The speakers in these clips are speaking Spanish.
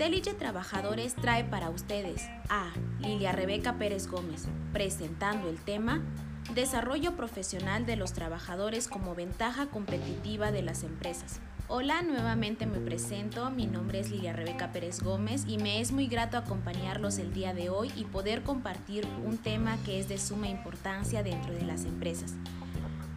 Intelige Trabajadores trae para ustedes a Lilia Rebeca Pérez Gómez presentando el tema Desarrollo profesional de los trabajadores como ventaja competitiva de las empresas. Hola, nuevamente me presento, mi nombre es Lilia Rebeca Pérez Gómez y me es muy grato acompañarlos el día de hoy y poder compartir un tema que es de suma importancia dentro de las empresas.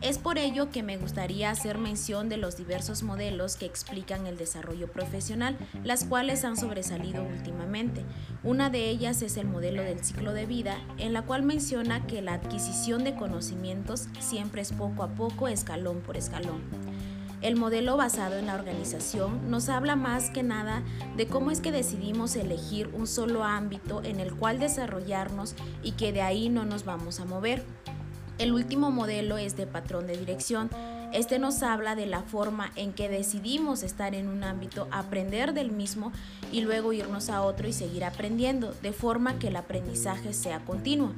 Es por ello que me gustaría hacer mención de los diversos modelos que explican el desarrollo profesional, las cuales han sobresalido últimamente. Una de ellas es el modelo del ciclo de vida, en la cual menciona que la adquisición de conocimientos siempre es poco a poco, escalón por escalón. El modelo basado en la organización nos habla más que nada de cómo es que decidimos elegir un solo ámbito en el cual desarrollarnos y que de ahí no nos vamos a mover. El último modelo es de patrón de dirección. Este nos habla de la forma en que decidimos estar en un ámbito, aprender del mismo y luego irnos a otro y seguir aprendiendo, de forma que el aprendizaje sea continuo.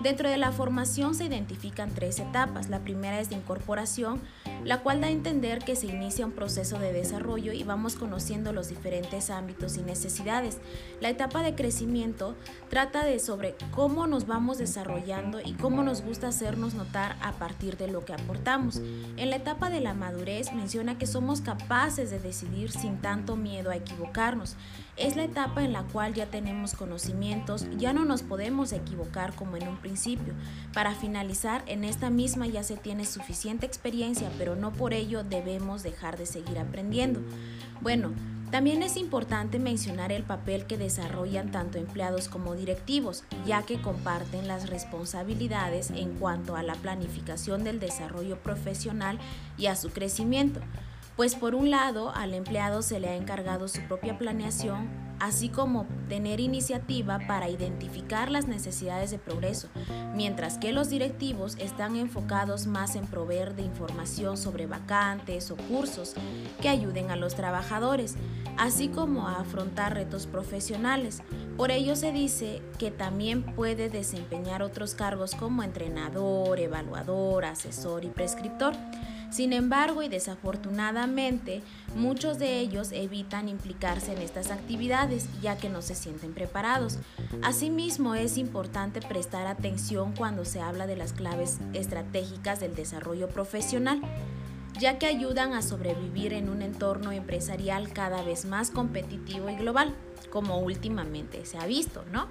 Dentro de la formación se identifican tres etapas. La primera es de incorporación, la cual da a entender que se inicia un proceso de desarrollo y vamos conociendo los diferentes ámbitos y necesidades. La etapa de crecimiento trata de sobre cómo nos vamos desarrollando y cómo nos gusta hacernos notar a partir de lo que aportamos. En la etapa de la madurez menciona que somos capaces de decidir sin tanto miedo a equivocarnos. Es la etapa en la cual ya tenemos conocimientos, ya no nos podemos equivocar como en un principio. Para finalizar, en esta misma ya se tiene suficiente experiencia, pero no por ello debemos dejar de seguir aprendiendo. Bueno, también es importante mencionar el papel que desarrollan tanto empleados como directivos, ya que comparten las responsabilidades en cuanto a la planificación del desarrollo profesional y a su crecimiento. Pues por un lado, al empleado se le ha encargado su propia planeación, así como tener iniciativa para identificar las necesidades de progreso, mientras que los directivos están enfocados más en proveer de información sobre vacantes o cursos que ayuden a los trabajadores, así como a afrontar retos profesionales. Por ello se dice que también puede desempeñar otros cargos como entrenador, evaluador, asesor y prescriptor. Sin embargo, y desafortunadamente, muchos de ellos evitan implicarse en estas actividades ya que no se sienten preparados. Asimismo, es importante prestar atención cuando se habla de las claves estratégicas del desarrollo profesional ya que ayudan a sobrevivir en un entorno empresarial cada vez más competitivo y global, como últimamente se ha visto, ¿no?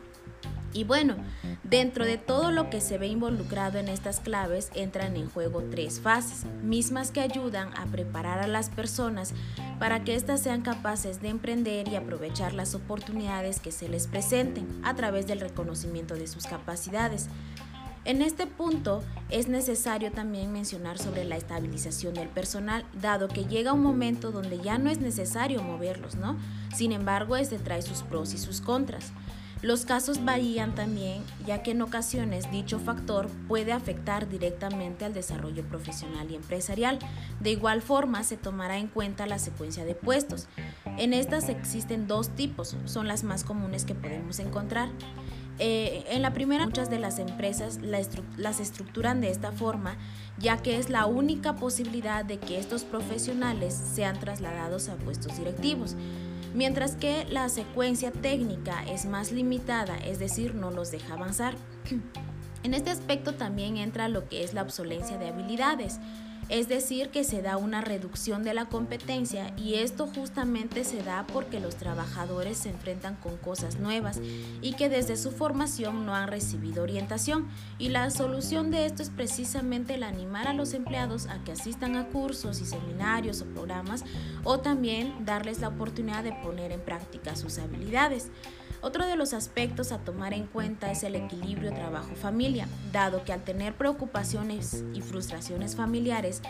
Y bueno, dentro de todo lo que se ve involucrado en estas claves entran en juego tres fases, mismas que ayudan a preparar a las personas para que éstas sean capaces de emprender y aprovechar las oportunidades que se les presenten a través del reconocimiento de sus capacidades. En este punto es necesario también mencionar sobre la estabilización del personal, dado que llega un momento donde ya no es necesario moverlos, ¿no? Sin embargo, este trae sus pros y sus contras. Los casos varían también, ya que en ocasiones dicho factor puede afectar directamente al desarrollo profesional y empresarial. De igual forma, se tomará en cuenta la secuencia de puestos. En estas existen dos tipos, son las más comunes que podemos encontrar. Eh, en la primera, muchas de las empresas las estructuran de esta forma, ya que es la única posibilidad de que estos profesionales sean trasladados a puestos directivos mientras que la secuencia técnica es más limitada, es decir, no los deja avanzar. En este aspecto también entra lo que es la obsolencia de habilidades es decir, que se da una reducción de la competencia y esto justamente se da porque los trabajadores se enfrentan con cosas nuevas y que desde su formación no han recibido orientación y la solución de esto es precisamente el animar a los empleados a que asistan a cursos y seminarios o programas o también darles la oportunidad de poner en práctica sus habilidades. Otro de los aspectos a tomar en cuenta es el equilibrio trabajo-familia, dado que al tener preocupaciones y frustraciones familiares,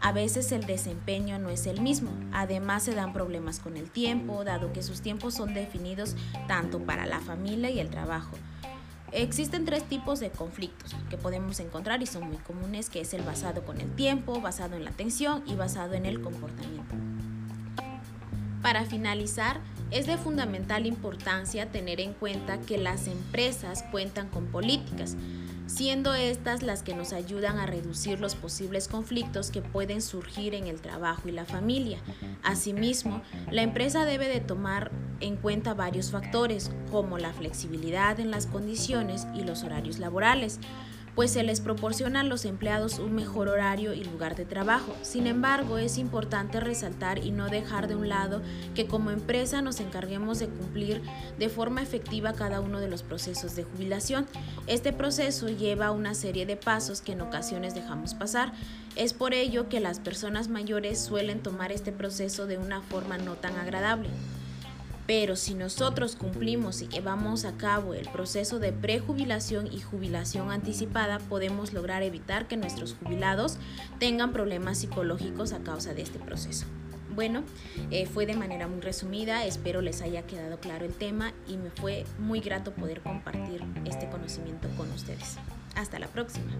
a veces el desempeño no es el mismo. Además se dan problemas con el tiempo, dado que sus tiempos son definidos tanto para la familia y el trabajo. Existen tres tipos de conflictos que podemos encontrar y son muy comunes, que es el basado con el tiempo, basado en la atención y basado en el comportamiento. Para finalizar, es de fundamental importancia tener en cuenta que las empresas cuentan con políticas, siendo estas las que nos ayudan a reducir los posibles conflictos que pueden surgir en el trabajo y la familia. Asimismo, la empresa debe de tomar en cuenta varios factores como la flexibilidad en las condiciones y los horarios laborales, pues se les proporciona a los empleados un mejor horario y lugar de trabajo. Sin embargo, es importante resaltar y no dejar de un lado que como empresa nos encarguemos de cumplir de forma efectiva cada uno de los procesos de jubilación. Este proceso lleva una serie de pasos que en ocasiones dejamos pasar. Es por ello que las personas mayores suelen tomar este proceso de una forma no tan agradable. Pero si nosotros cumplimos y llevamos a cabo el proceso de prejubilación y jubilación anticipada, podemos lograr evitar que nuestros jubilados tengan problemas psicológicos a causa de este proceso. Bueno, eh, fue de manera muy resumida, espero les haya quedado claro el tema y me fue muy grato poder compartir este conocimiento con ustedes. Hasta la próxima.